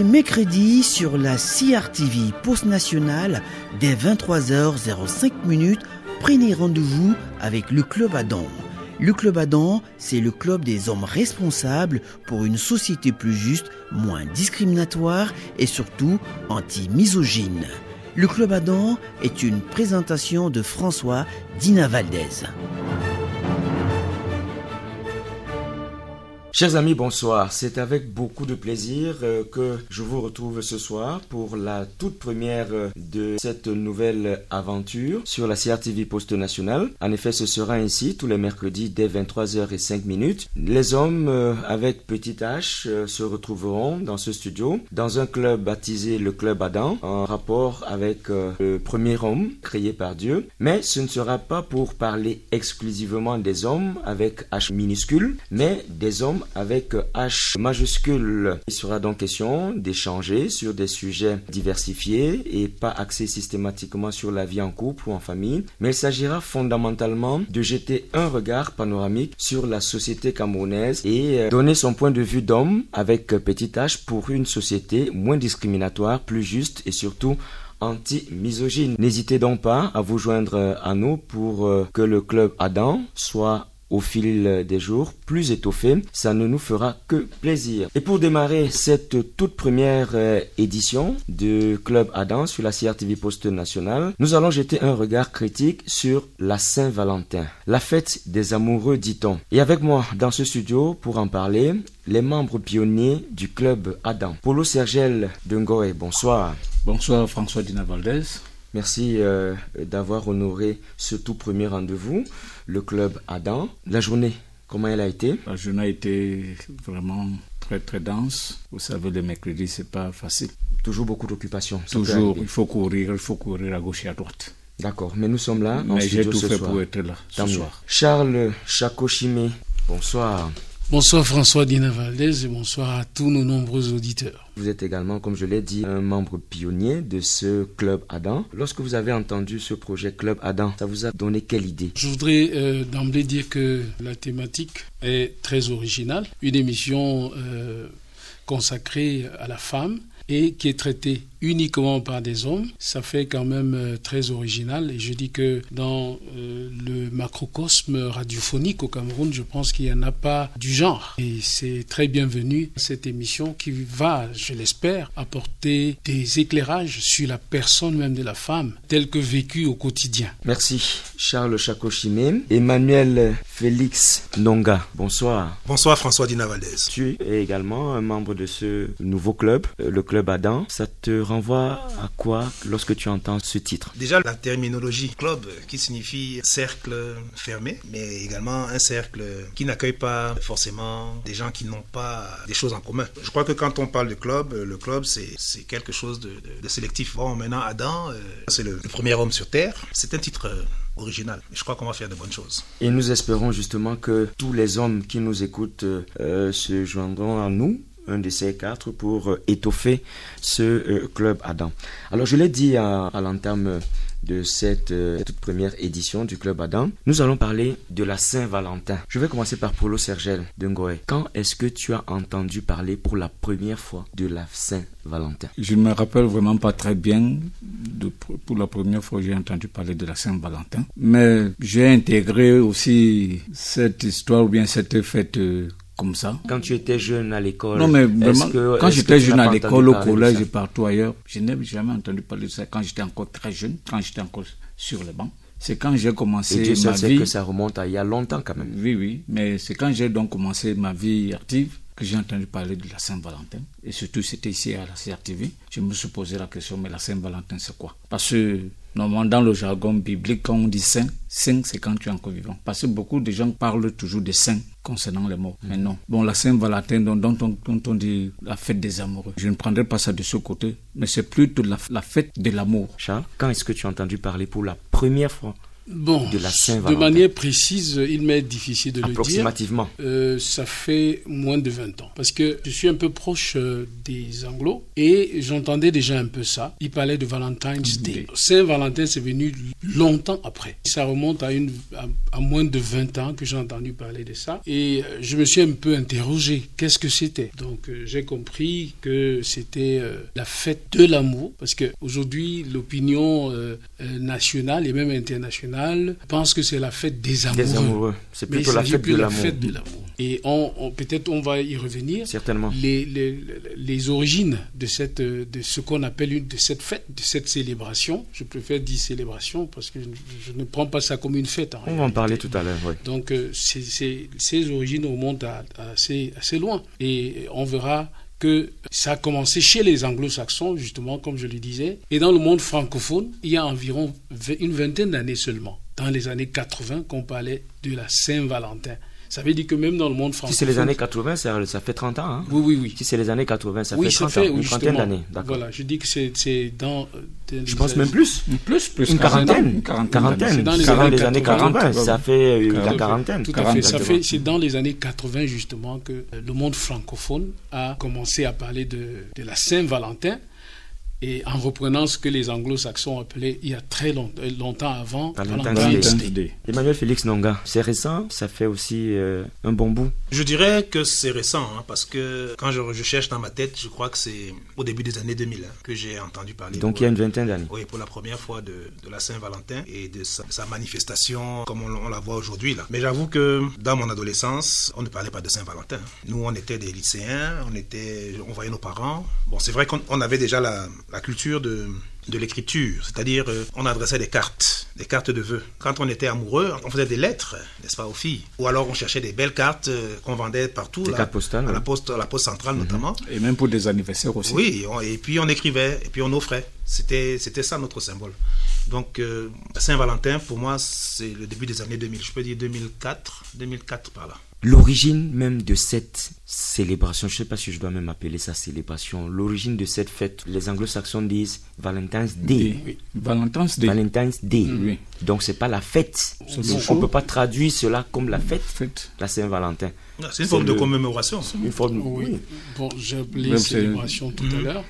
les mercredis sur la CRTV Post Nationale dès 23h05 minutes. Prenez rendez-vous avec le Club Adam. Le Club Adam, c'est le club des hommes responsables pour une société plus juste, moins discriminatoire et surtout anti-misogyne. Le Club Adam est une présentation de François Dina Valdez. Chers amis, bonsoir. C'est avec beaucoup de plaisir euh, que je vous retrouve ce soir pour la toute première euh, de cette nouvelle aventure sur la CRTV Poste Nationale. En effet, ce sera ainsi tous les mercredis dès 23h05 minutes. Les hommes euh, avec petit H se retrouveront dans ce studio dans un club baptisé le Club Adam en rapport avec le premier homme créé par Dieu. Mais ce ne sera pas pour parler exclusivement des hommes avec H minuscule, mais des hommes avec H majuscule. Il sera donc question d'échanger sur des sujets diversifiés et pas axés systématiquement sur la vie en couple ou en famille, mais il s'agira fondamentalement de jeter un regard panoramique sur la société camerounaise et euh, donner son point de vue d'homme avec petit H pour une société moins discriminatoire, plus juste et surtout anti-misogyne. N'hésitez donc pas à vous joindre à nous pour euh, que le club Adam soit au fil des jours, plus étoffé, ça ne nous fera que plaisir. Et pour démarrer cette toute première euh, édition de Club Adam sur la CRTV Poste Nationale, nous allons jeter un regard critique sur la Saint-Valentin, la fête des amoureux dit-on. Et avec moi dans ce studio pour en parler, les membres pionniers du Club Adam. Polo Sergel Ngoé, bonsoir. Bonsoir François Dina Valdez. Merci euh, d'avoir honoré ce tout premier rendez-vous le club Adam. La journée, comment elle a été? La journée a été vraiment très très dense. Vous savez, le mercredi, c'est pas facile. Toujours beaucoup d'occupations. Toujours, il faut courir, il faut courir à gauche et à droite. D'accord, mais nous sommes là. Mais j'ai tout fait pour être là ce soir. Charles Chakochime, bonsoir. Bonsoir François Dina Valdez et bonsoir à tous nos nombreux auditeurs. Vous êtes également, comme je l'ai dit, un membre pionnier de ce Club Adam. Lorsque vous avez entendu ce projet Club Adam, ça vous a donné quelle idée? Je voudrais euh, d'emblée dire que la thématique est très originale. Une émission euh, consacrée à la femme et qui est traitée uniquement par des hommes, ça fait quand même euh, très original. Et je dis que dans euh, le macrocosme radiophonique au Cameroun, je pense qu'il n'y en a pas du genre. Et c'est très bienvenu cette émission qui va, je l'espère, apporter des éclairages sur la personne même de la femme, telle que vécue au quotidien. Merci Charles Chakochime. Emmanuel Félix Nonga, bonsoir. Bonsoir François Dina Valdez. Tu es également un membre de ce nouveau club, euh, le club Adam. Ça te renvoie à quoi lorsque tu entends ce titre Déjà, la terminologie club qui signifie cercle fermé, mais également un cercle qui n'accueille pas forcément des gens qui n'ont pas des choses en commun. Je crois que quand on parle de club, le club, c'est quelque chose de, sélectif. Bon, maintenant, Adam, euh, c'est le, premier homme sur Terre. C'est un titre euh, original. Je crois qu'on va faire de bonnes choses. Et nous espérons justement que tous les hommes qui nous écoutent euh, se joindront à nous un de ces quatre pour euh, étoffer ce euh, club Adam. Alors je l'ai dit à, l'entame de cette euh, toute première édition du Club Adam, nous allons parler de la Saint-Valentin. Je vais commencer par Polo Sergel de Ngoé. Quand est-ce que tu as entendu parler pour la première fois de la Saint-Valentin? Je ne me rappelle vraiment pas très bien. De, pour la première fois, j'ai entendu parler de la Saint-Valentin. Mais j'ai intégré aussi cette histoire ou bien cette fête comme ça. Quand tu étais jeune à l'école Non, mais vraiment, quand j'étais jeune à l'école, au collège et partout ailleurs, je n'ai jamais entendu parler de ça quand j'étais encore très jeune, quand j'étais encore sur le banc. C'est quand j'ai commencé et ma sait que ça remonte à il y a longtemps quand même. Oui, oui, mais c'est quand j'ai donc commencé ma vie active que j'ai entendu parler de la Saint-Valentin. Et surtout, c'était ici à la CRTV. Je me suis posé la question, mais la Saint-Valentin, c'est quoi? Parce que Normalement, dans le jargon biblique, quand on dit saint, saint, c'est quand tu es encore vivant. Parce que beaucoup de gens parlent toujours de saint concernant les morts. Mais non. Bon, la Saint-Valentin, dont, on, dit la fête des amoureux. Je ne prendrai pas ça de ce côté, mais c'est plutôt la, fête de l'amour. Charles, quand est-ce que tu as entendu parler pour la première fois Bon, de la Saint-Valentin de manière précise, il m'est difficile de le dire. Approximativement. Euh, ça fait moins de 20 ans. Parce que je suis un peu proche euh, des Anglo et j'entendais déjà un peu ça. Il parlait de Valentine's Day. Saint-Valentin, c'est venu longtemps après. Ça remonte à, une, à, à moins de 20 ans que j'ai entendu parler de ça. Et euh, je me suis un peu interrogé. Qu'est-ce que c'était? Donc euh, j'ai compris que c'était euh, la fête de l'amour. Parce qu'aujourd'hui, l'opinion euh, euh, nationale et même internationale pense que c'est la fête des amoureux. Des amoureux. C'est plutôt la fête plus de la l'amour. fête de l'amour. Et on, on- peut-être on va y revenir. Certainement. Les, les, les origines de, cette, de ce qu'on appelle une, de cette fête, de cette célébration, je préfère dire célébration parce que je, je ne prends pas ça comme une fête. en On va en parler tout à l'heure, oui. Donc, euh, ces origines remontent à, à assez, assez loin. Et on verra que ça a commencé chez les anglo-saxons, justement, comme je le disais. Et dans le monde francophone, il y a environ une vingtaine d'années seulement, dans les années 80, qu'on parlait de la Saint-Valentin. Ça veut dire que même dans le monde Si francophone... c'est les années 80, ça, ça fait 30 ans. Hein? Oui, oui, oui. Si c'est les années 80, ça oui, fait ça 30 fait, ans, oui, une trentaine d'années. Voilà, je dis que c'est dans... euh, Je pense même plus. Plus, plus. Une quarantaine. Une quarantaine. Quarantaine. C'est dans les années les années 80. 80. Ça fait euh, la fait. quarantaine. Tout à fait. Ça fait, c'est dans les années 80 justement que euh, le monde francophone a commencé à parler de, de la Saint-Valentin et en reprenant ce que les anglo-saxons appelaient il y a très long- euh, longtemps avant Valentine's Day. Day. Emmanuel Félix Nonga, c'est récent, ça fait aussi euh, un bon bout. Je dirais que c'est récent, hein, parce que quand je, je cherche dans ma tête, je crois que c'est au début des années 2000 hein, que j'ai entendu parler. Donc pour- il y a une vingtaine d'années. Oui, pour la première fois de, de la Saint-Valentin et de sa, sa manifestation comme on, on la voit aujourd'hui là. Mais j'avoue que dans mon adolescence, on ne parlait pas de Saint-Valentin. Nous, on était des lycéens, on était, on voyait nos parents. Bon, c'est vrai qu'on on avait déjà la, la culture de de l'écriture, c'est-à-dire euh, on adressait des cartes, des cartes de vœux. Quand on était amoureux, on faisait des lettres, n'est-ce pas, aux filles. Ou alors on cherchait des belles cartes euh, qu'on vendait partout, Des là, cartes postales, à ouais. la poste, à la poste centrale notamment. Et même pour des anniversaires aussi. Oui, on- et puis on écrivait, et puis on offrait. C'était, c'était ça notre symbole. Donc, euh, Saint-Valentin, pour moi, c'est le début des années 2000. Je peux dire 2004, 2004 par là. L'origine même de cette célébration, je ne sais pas si je dois même appeler ça célébration, l'origine de cette fête, les anglo-saxons disent Valentine's Day. Oui. Valentine's Day. Valentine's Day. Oui. Donc c'est pas la fête. On ne peut pas traduire cela comme la fête, Fête. la Saint-Valentin. Ah, C'est une forme de commémoration. Une forme. Oui. oui. Bon, j'ai appelé célébration tout à l'heure.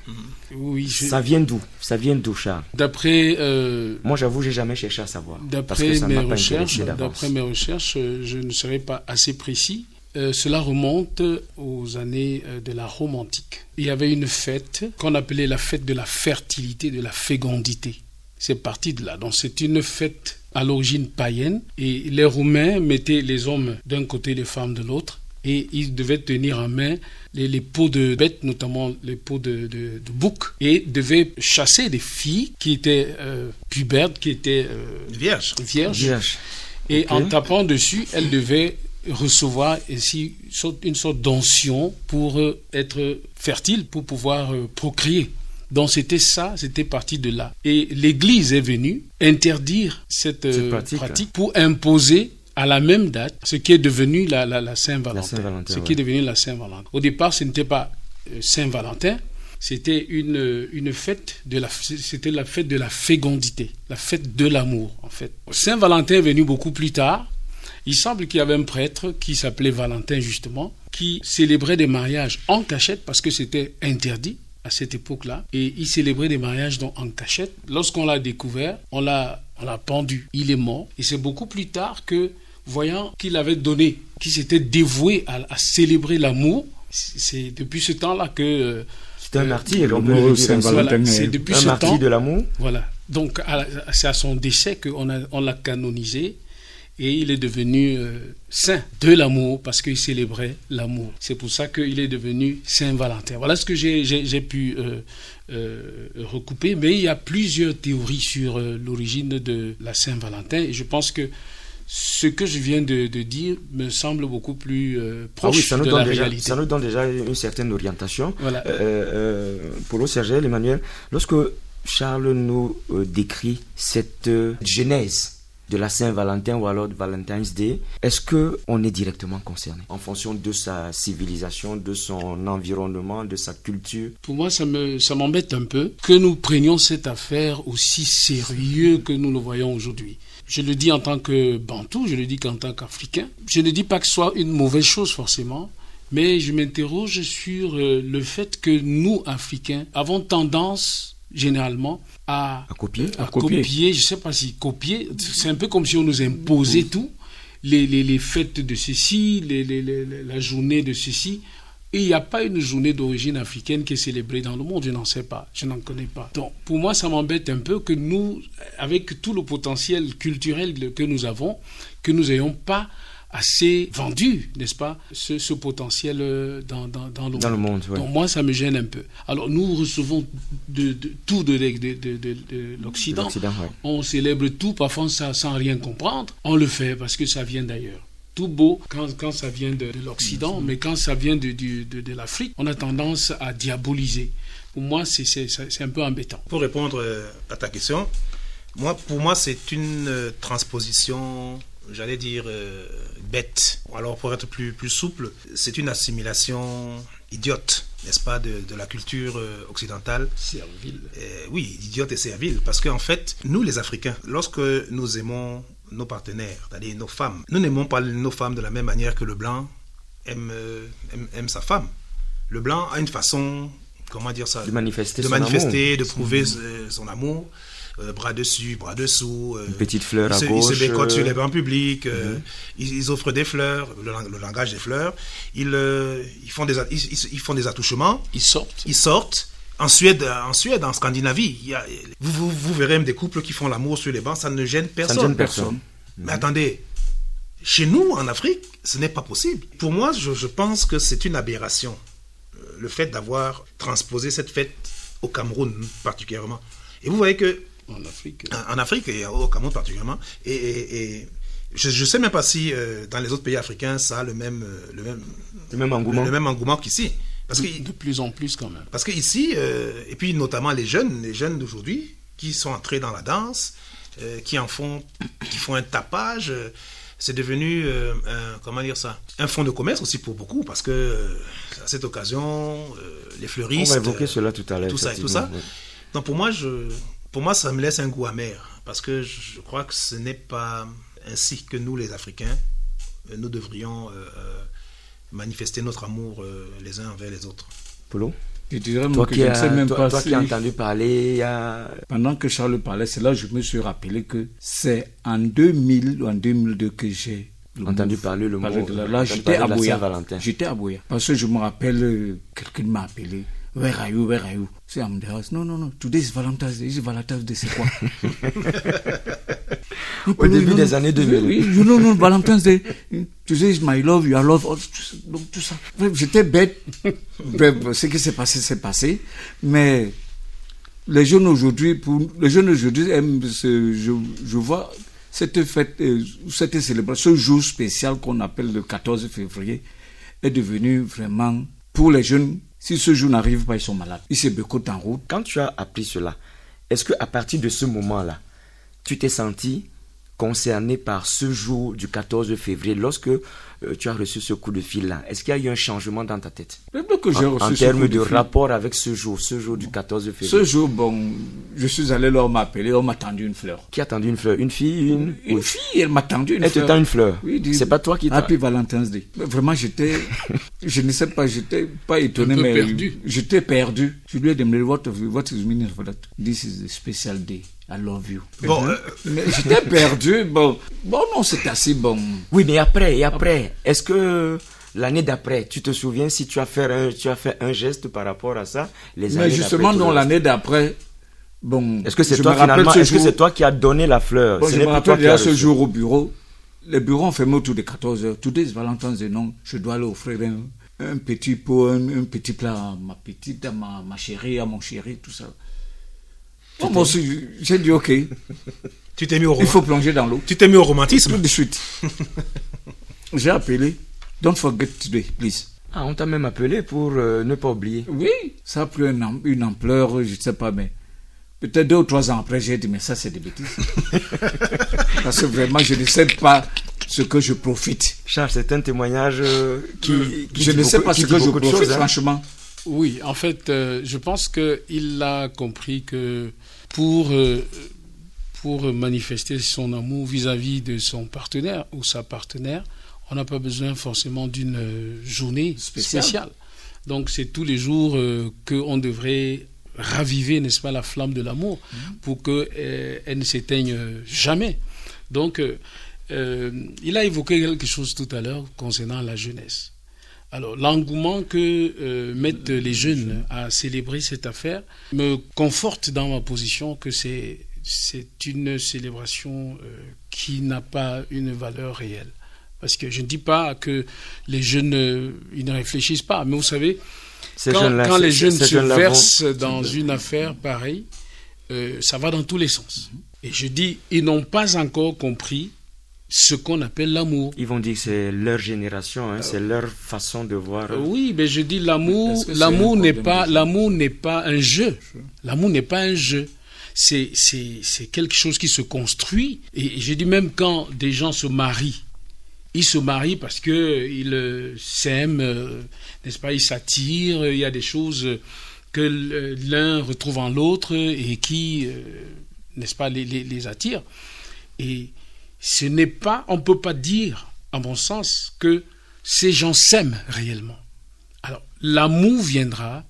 Oui, je- Ça vient d'où? Ça vient d'où, Charles? D'après euh, Moi, j'avoue, j'ai jamais cherché à savoir. D'après mes recherches, d'après mes recherches, je ne serai pas assez précis. Euh, cela remonte aux années euh, de la Rome antique. Il y avait une fête qu'on appelait la fête de la fertilité, de la fécondité. C'est parti de là. Donc c'est une fête à l'origine païenne et les Romains mettaient les hommes d'un côté, les femmes de l'autre et ils devaient tenir en main les, les peaux de bêtes, notamment les peaux de, de, de bouc, et devaient chasser des filles qui étaient euh, pubères, qui étaient euh, Vierge. vierges. Vierge. Et en tapant dessus, elle devait recevoir une sorte- une sorte d'onction pour euh, être fertile, pour pouvoir euh, procréer. Donc c'était ça, c'était parti de là. Et l'Église est venue interdire cette, euh, Cette pratique, pratique, pour imposer à la même date ce qui est devenu la, la, la Saint-Valentin. Ce ouais. qui est devenu la Saint-Valentin. Au départ, ce n'était pas euh, Saint-Valentin, c'était une, une fête de la c'était la fête de la fécondité, la fête de l'amour en fait. Saint-Valentin est venu beaucoup plus tard. Il semble qu'il y avait un prêtre qui s'appelait Valentin justement, qui célébrait des mariages en cachette parce que c'était interdit à cette époque-là. Et il célébrait des mariages donc en cachette. Lorsqu'on l'a découvert, on l'a on l'a pendu. Il est mort. Et c'est beaucoup plus tard que, voyant qu'il avait donné, qu'il s'était dévoué à, à célébrer l'amour, c'est depuis ce temps-là que euh, C'est un Euh, martyr, on peut dire ainsi. Saint-Valentin. c'est est depuis Un ce martyr temps de l'amour. voilà. Donc, c'est à son décès qu'on a, on l'a canonisé et il est devenu euh, saint de l'amour parce qu'il célébrait l'amour. C'est pour ça qu'il est devenu Saint Valentin. Voilà ce que j'ai, pu euh, euh, recouper. Mais il y a plusieurs théories sur l'origine de la Saint Valentin et je pense que ce que je viens de, de dire me semble beaucoup plus Ah proche oui, ça nous, de donne la déjà, réalité. ça nous donne déjà une certaine orientation. Voilà. Paulo Sergel, Emmanuel, lorsque Charles nous décrit cette genèse de la Saint-Valentin ou alors de Valentine's Day, est-ce que on est directement concerné en fonction de sa civilisation, de son environnement, de sa culture? Pour moi, ça me, ça m'embête un peu que nous prenions cette affaire aussi sérieux que nous le voyons aujourd'hui. Je le dis en tant que bantou, je le dis qu'en tant qu'Africain. Je ne dis pas que ce soit une mauvaise chose forcément, mais je m'interroge sur euh, le fait que nous, Africains, avons tendance généralement à, copier, à, copier. Je sais pas si copier, c'est un peu comme si on nous imposait tout. Les, les, les, fêtes de ceci, les, la journée de ceci. Et il n'y a pas une journée d'origine africaine qui est célébrée dans le monde, je n'en sais pas, je n'en connais pas. Donc pour moi, ça m'embête un peu que nous, avec tout le potentiel culturel que nous avons, que nous n'ayons pas assez vendu, n'est-ce pas, ce, ce, potentiel euh, dans, dans, dans, le, dans monde. le monde. Donc moi, ça me gêne un peu. Alors nous recevons de, de tout de, de, de l'Occident. Ouais. On célèbre tout, parfois ça, sans rien comprendre. On le fait parce que ça vient d'ailleurs. Tout beau quand, quand ça vient de, l'Occident, mais quand ça vient de, de, de l'Afrique, on a tendance à diaboliser. Pour moi, c'est un peu embêtant. Pour répondre euh, à ta question, moi, pour moi, c'est une euh, transposition j'allais dire, euh, bête. Alors pour être plus, plus souple, c'est une assimilation idiote, n'est-ce pas, de, de, la culture euh, occidentale. Servile. Euh, oui, idiote et servile. Parce qu'en fait, nous les Africains, lorsque nous aimons nos partenaires, c'est-à-dire nos femmes, nous n'aimons pas nos femmes de la même manière que le blanc aime, aime, aime sa femme. Le blanc a une façon, comment dire ça De manifester, de, son manifester, amour. de prouver mmh. son amour. Euh, bras dessus, bras dessous. Une petite fleur ils à se, gauche. Ils se bécotent sur les bancs publics, euh, mmh. ils, ils, offrent des fleurs, le, le, langage des fleurs. Ils, euh, ils, font, des, ils, ils, font des attouchements. Ils sortent. Ils sortent. En Suède, en Suède, en Scandinavie, il y a, vous, vous, vous, verrez même des couples qui font l'amour sur les bancs, ça ne gêne personne. Ça ne gêne personne. Mmh. Mais attendez, chez nous, en Afrique, ce n'est pas possible. Pour moi, je, je pense que c'est une aberration, le fait d'avoir transposé cette fête au Cameroun particulièrement. Et vous voyez que en Afrique. En, en Afrique et au Cameroun particulièrement. Et, et, et je ne sais même pas si euh, dans les autres pays africains ça a le même, euh, le même, le même engouement, le, le même engouement qu'ici. Parce de, que, de plus en plus quand même. Parce qu'ici, euh, et puis notamment les jeunes, les jeunes d'aujourd'hui, qui sont entrés dans la danse, euh, qui en font, qui font un tapage, c'est devenu, euh, un, comment dire ça, un fonds de commerce aussi pour beaucoup, parce que euh, à cette occasion, euh, les fleuristes. On va évoquer cela tout à l'heure. Tout ça et tout ça. Oui. Donc pour moi, je, pour moi, ça me laisse un goût amer, parce que je crois que ce n'est pas ainsi que nous, les Africains, nous devrions euh, manifester notre amour euh, les uns envers les autres. Polo je dirais toi que qui je ne as, sais même toi, pas toi si... qui as entendu parler, a... pendant que Charles parlait, c'est là que je me suis rappelé que c'est en 2000 ou en 2002 que j'ai entendu parler le mot. De la, là, j'étais à Boya. J'étais à Boya. Parce que je me rappelle, euh, quelqu'un m'a appelé. Where are you? Where are you? Say, I'm the house. No, no, no. Today is Valentine's Day. Is Valentine's Day, c'est quoi? Au début des années 2000. Oui, you know, no, Valentine's Day. Today is my love, your love. Donc, tout ça. J'étais bête. Bref, ce qui s'est passé, c'est passé. Mais les jeunes aujourd'hui, pour, les jeunes aujourd'hui aiment ce, je, je vois cette fête, euh, cette célébration, ce jour spécial qu'on appelle le 14 février, est devenu vraiment, pour les jeunes, si ce jour n'arrive pas, ils sont malades. Ils se bécotent en route. Quand tu as appris cela, est-ce qu'à partir de ce moment-là, tu t'es senti concerné par ce jour du 14 février lorsque euh, tu as reçu ce coup de fil-là Est-ce qu'il y a eu un changement dans ta tête? Que j'ai En, reçu en ce termes de, rapport avec ce jour, ce jour du 14 février Ce jour, bon, je suis allé là, on m'a appelé, on m'a tendu une fleur. Qui a tendu une fleur? Une fille Une, Une Oui. fille, elle m'a tendu une Elle te fleur. tend une fleur Oui, dis- C'est pas toi qui t'a... Happy Valentine's Day. Mais Vraiment, j'étais, je ne sais pas, j'étais pas étonné, mais perdu. j'étais perdu. Je lui ai demandé what, what is the meaning of that? This is a special day. I love you. Bon, euh, Mais j'étais perdu. Bon, bon non, c'est assez bon. Oui, mais après, et après, est-ce que l'année d'après, tu te souviens si tu as fait un, tu as fait un geste par rapport à ça les Mais années justement, dans tout l'année d'après, bon. Est-ce que c'est toi finalement ce Est-ce que c'est toi qui as donné la fleur? Bon, Ce je me rappelle qui as déjà ce jour au bureau. Les bureaux ont fermé autour de 14 heures. Today is Valentine's Day, non? Je dois aller offrir un, un petit pot, un, un petit plat à ma petite, à ma, ma chérie, à mon chéri, tout ça. Bon, moi aussi, j'ai dit OK. tu t'es mis au Il faut plonger dans l'eau. tu t'es mis au Tout romantisme. de suite. j'ai appelé. Don't forget today, please. Ah, on t'a même appelé pour euh, ne pas oublier. Oui, ça a pris une, am- une ampleur, je ne sais pas, mais peut-être deux ou trois ans après, j'ai dit, mais ça, c'est des bêtises. Parce que vraiment, je ne sais pas ce que je profite. Charles, c'est un témoignage euh, qui, qui je ne sais beaucoup- pas qui ce que je beaucoup de profite, choses, hein. franchement. Oui, en fait, euh, je pense qu'il a compris que pour, euh, pour manifester son amour vis-à-vis de son partenaire ou sa partenaire, on n'a pas besoin forcément d'une euh, journée spéciale. Donc c'est tous les jours euh, qu'on devrait raviver, n'est-ce pas, la flamme de l'amour mmh. pour qu'elle euh, ne s'éteigne jamais. Donc il a évoqué quelque chose tout à l'heure concernant la jeunesse. Alors, l'engouement que mettent les jeunes à célébrer cette affaire me conforte dans ma position que c'est c'est une célébration euh, qui n'a pas une valeur réelle. Parce que je ne dis pas que les jeunes euh, ils ne réfléchissent pas, mais vous savez, quand, les jeunes se versent dans une affaire pareille, euh, ça va dans tous les sens. Et je dis, ils n'ont pas encore compris ce qu'on appelle l'amour. Ils vont dire que c'est leur génération, hein, c'est leur façon de voir. oui, mais je dis l'amour, l'amour n'est pas, l'amour n'est pas un jeu. L'amour n'est pas un jeu c'est quelque chose qui se construit. Et j'ai dit même quand des gens se marient, ils se marient parce qu'ils euh, s'aiment, euh, n'est-ce pas, ils s'attirent, il y a des choses que l'un retrouve en l'autre et qui, euh, n'est-ce pas, les, les, attirent. Et ce n'est pas, on ne peut pas dire, à mon sens, que ces gens s'aiment réellement. Alors, l'amour viendra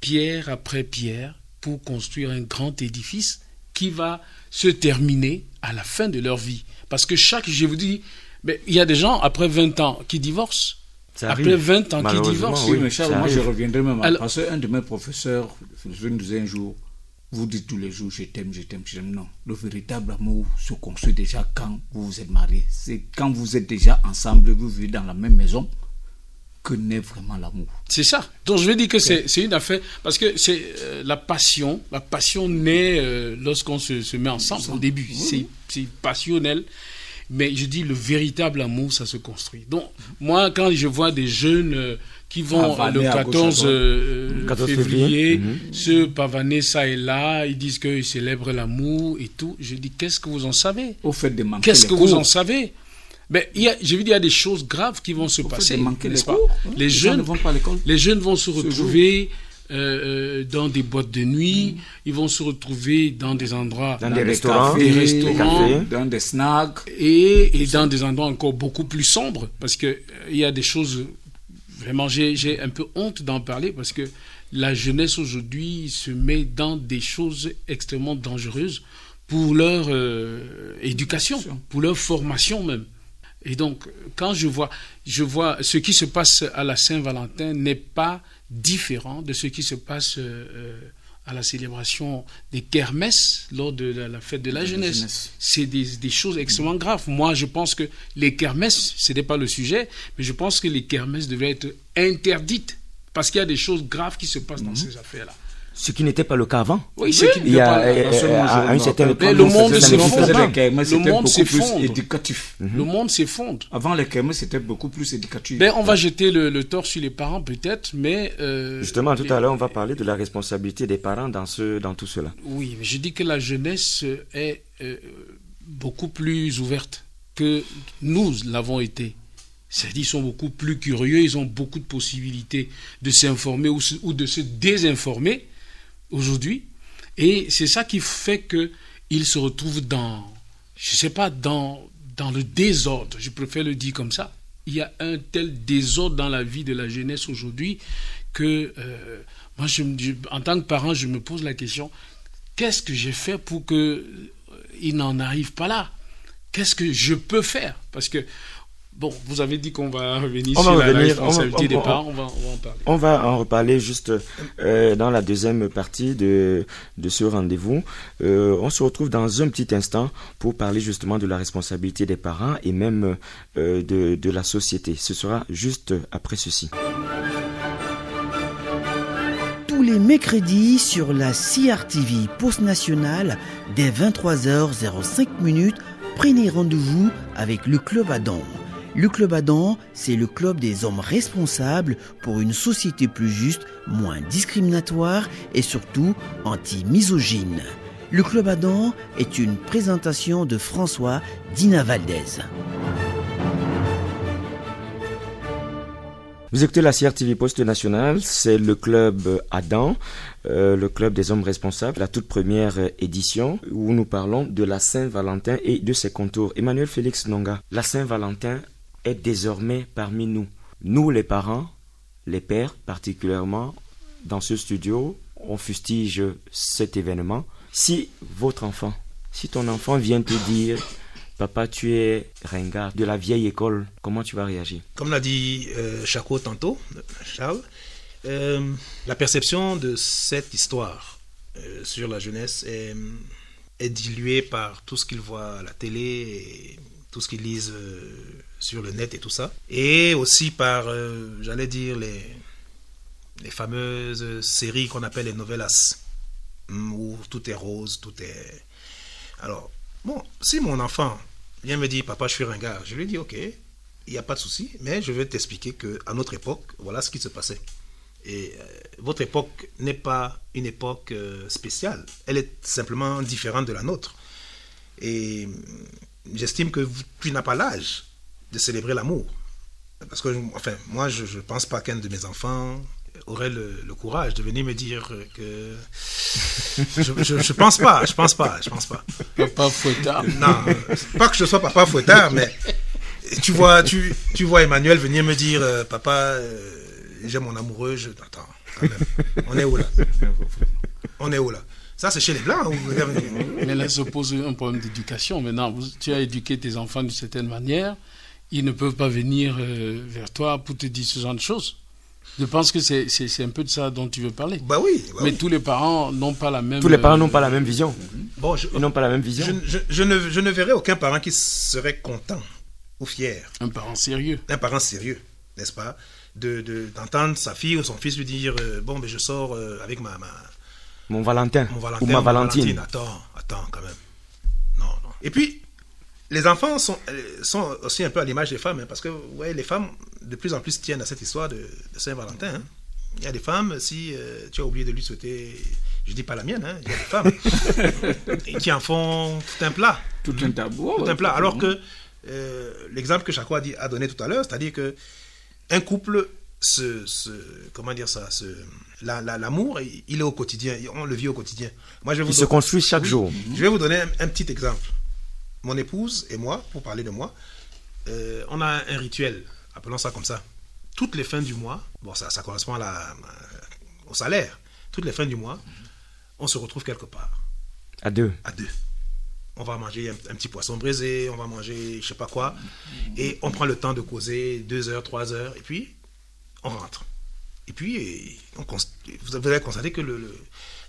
pierre après pierre pour construire un grand édifice qui va se terminer à la fin de leur vie. Parce que chaque, je vous dis, mais il y a des gens après 20 ans qui divorcent. après 20 ans qui divorcent. Oui, mais Charles, moi je reviendrai même à... Parce qu'un de mes professeurs, je nous disait un jour, vous dites tous les jours je t'aime, je t'aime, je t'aime. Non, le véritable amour se construit déjà quand vous vous êtes mariés. C'est quand vous êtes déjà ensemble, vous vivez dans la même maison, que naît vraiment l'amour. C'est ça. Donc je veux dire que c'est une affaire, parce que c'est euh, la passion, la passion naît euh, lorsqu'on se, met ensemble au début. C'est passionnel. Mais je dis le véritable amour, ça se construit. Donc moi, quand je vois des jeunes euh, qui vont le 14, février, mhm. se pavaner ça et là, ils disent qu'ils célèbrent l'amour et tout, je dis qu'est-ce que vous en savez? Qu'est-ce que vous en savez? Mais il y a, j'ai vu, il y a des choses graves qui vont se passer. les, pas? les, jeunes, vont pas à l'école. Les jeunes vont se retrouver euh, euh, dans des boîtes de nuit, mm. ils vont se retrouver dans des endroits, dans, des, restaurants, des restaurants, dans des snacks, et, et dans des endroits encore beaucoup plus sombres, parce que euh, il y a des choses vraiment, j'ai, un peu honte d'en parler parce que la jeunesse aujourd'hui se met dans des choses extrêmement dangereuses pour leur euh, éducation, pour leur formation même. Et donc, quand je vois, je vois ce qui se passe à la Saint-Valentin n'est pas différent de ce qui se passe euh, à la célébration des kermesses lors de la, fête de la jeunesse. C'est des, choses extrêmement graves. Moi, je pense que les kermesses, ce n'est pas le sujet, mais je pense que les kermesses devraient être interdites parce qu'il y a des choses graves qui se passent dans mhm. ces affaires-là. Ce qui n'était pas le cas avant. Oui, ce qui il y a, à un certain temps, le monde s'effondre. Le monde s'effondre. éducatif. Le monde s'effondre. Avant les kermesses, c'était beaucoup plus éducatif. Ben, on va jeter le, le tort sur les parents peut-être, mais euh, justement tout à l'heure, on va parler de la responsabilité des parents dans ce, dans tout cela. Oui, mais je dis que la jeunesse est euh, beaucoup plus ouverte que nous l'avons été. C'est-à-dire ils sont beaucoup plus curieux, ils ont beaucoup de possibilités de s'informer ou, ou de se désinformer aujourd'hui. Et c'est ça qui fait qu'il se retrouve dans, je sais pas, dans, dans le désordre, je préfère le dire comme ça. Il y a un tel désordre dans la vie de la jeunesse aujourd'hui que euh, moi, je, en tant que parent, je me pose la question, qu'est-ce que j'ai fait pour qu'il euh, n'en arrive pas là? Qu'est-ce que je peux faire? Parce que Bon, vous avez dit qu'on va revenir sur la responsabilité des parents, on va, en parler. On va en reparler juste euh, dans la deuxième partie de, de ce rendez-vous. Euh, on se retrouve dans un petit instant pour parler justement de la responsabilité des parents et même euh, de, de la société. Ce sera juste après ceci. Tous les mercredis sur la CRTV Post Nationale, dès 23h05 prenez rendez-vous avec le Club Adam le Club Adam, c'est le club des hommes responsables pour une société plus juste, moins discriminatoire et surtout anti-misogyne. Le Club Adam est une présentation de François Dina Valdez. Vous écoutez la CRTV Poste Nationale, c'est le club Adam, euh, le club des hommes responsables, la toute première édition où nous parlons de la Saint-Valentin et de ses contours. Emmanuel Félix Nonga, la Saint-Valentin est désormais parmi nous. Nous les parents, les pères particulièrement, dans ce studio, on fustige cet événement. Si votre enfant, si ton enfant vient te dire Papa, tu es ringard de la vieille école. Comment tu vas réagir? Comme l'a dit euh, Chaco tantôt, Charles, euh, la perception de cette histoire euh, sur la jeunesse est, diluée par tout ce qu'ils voient à la télé tout ce qu'ils lisent sur le net et tout ça. Et aussi par, j'allais dire, les, les fameuses séries qu'on appelle les novellas, hmm, où tout est rose, tout est... Alors, Bon, si mon enfant vient me dire, papa, je suis ringard, je lui dis, ok, il n'y a pas de souci, mais je vais t'expliquer qu'à notre époque, voilà ce qui se passait. Et euh, votre époque n'est pas une époque euh, spéciale, elle est simplement différente de la nôtre. Et j'estime que tu n'as pas l'âge de célébrer l'amour. Parce que, enfin, moi, je ne pense pas qu'un de mes enfants aurait le, courage de venir me dire que je, ne pense pas, je pense pas, je pense pas. Papa fouettard. Non, pas que je sois papa fouettard, mais tu vois, tu, tu vois Emmanuel venir me dire, euh, papa, euh, j'aime mon amoureux. Je... Attends, on est où là? On est où là? Ça, c'est chez les Blancs. Mais là se pose un problème d'éducation. Maintenant, tu as éduqué tes enfants d'une certaine manière. Ils ne peuvent pas venir euh, vers toi pour te dire ce genre de choses. Je pense que c'est un peu de ça dont tu veux parler. Bah oui. Bah Mais tous les parents n'ont pas la même. Tous les parents n'ont pas la même vision. Bon, je, Ils n'ont pas la même vision. Je, je, ne, je ne verrai aucun parent qui serait content ou fier. Un parent sérieux. Un parent sérieux, n'est-ce pas D'entendre de, d'entendre sa fille ou son fils lui dire euh, Bon, mais je sors euh, avec ma, ma. Mon Valentin. Mon Valentin. Ou ma Valentine. Attends, attends, quand même. Non, non. Et puis, les enfants sont, euh, sont aussi un peu à l'image des femmes, hein, parce que ouais, les femmes de plus en plus tiennent à cette histoire de, Saint-Valentin. Hein. Il y a des femmes, si euh, tu as oublié de lui souhaiter, je dis pas la mienne, hein, il y a des femmes qui en font tout un plat. Tout un tabou. Tout un plat. Alors que euh, l'exemple que Chaco a, dit, a donné tout à l'heure, c'est-à-dire que un couple, se, comment dire ça, l'amour, il est au quotidien, on le vit au quotidien. Moi, je vais vous il se construit chaque jour. Je vais vous donner un petit exemple mon épouse et moi, pour parler de moi, euh, on a un rituel, appelons ça comme ça. Toutes les fins du mois, bon, ça, ça correspond à la, au salaire, toutes les fins du mois, on se retrouve quelque part. À deux. À deux. On va manger un, petit poisson braisé, on va manger je sais pas quoi, et on prend le temps de causer deux heures, trois heures, et puis on rentre. Et puis, on, vous avez constaté que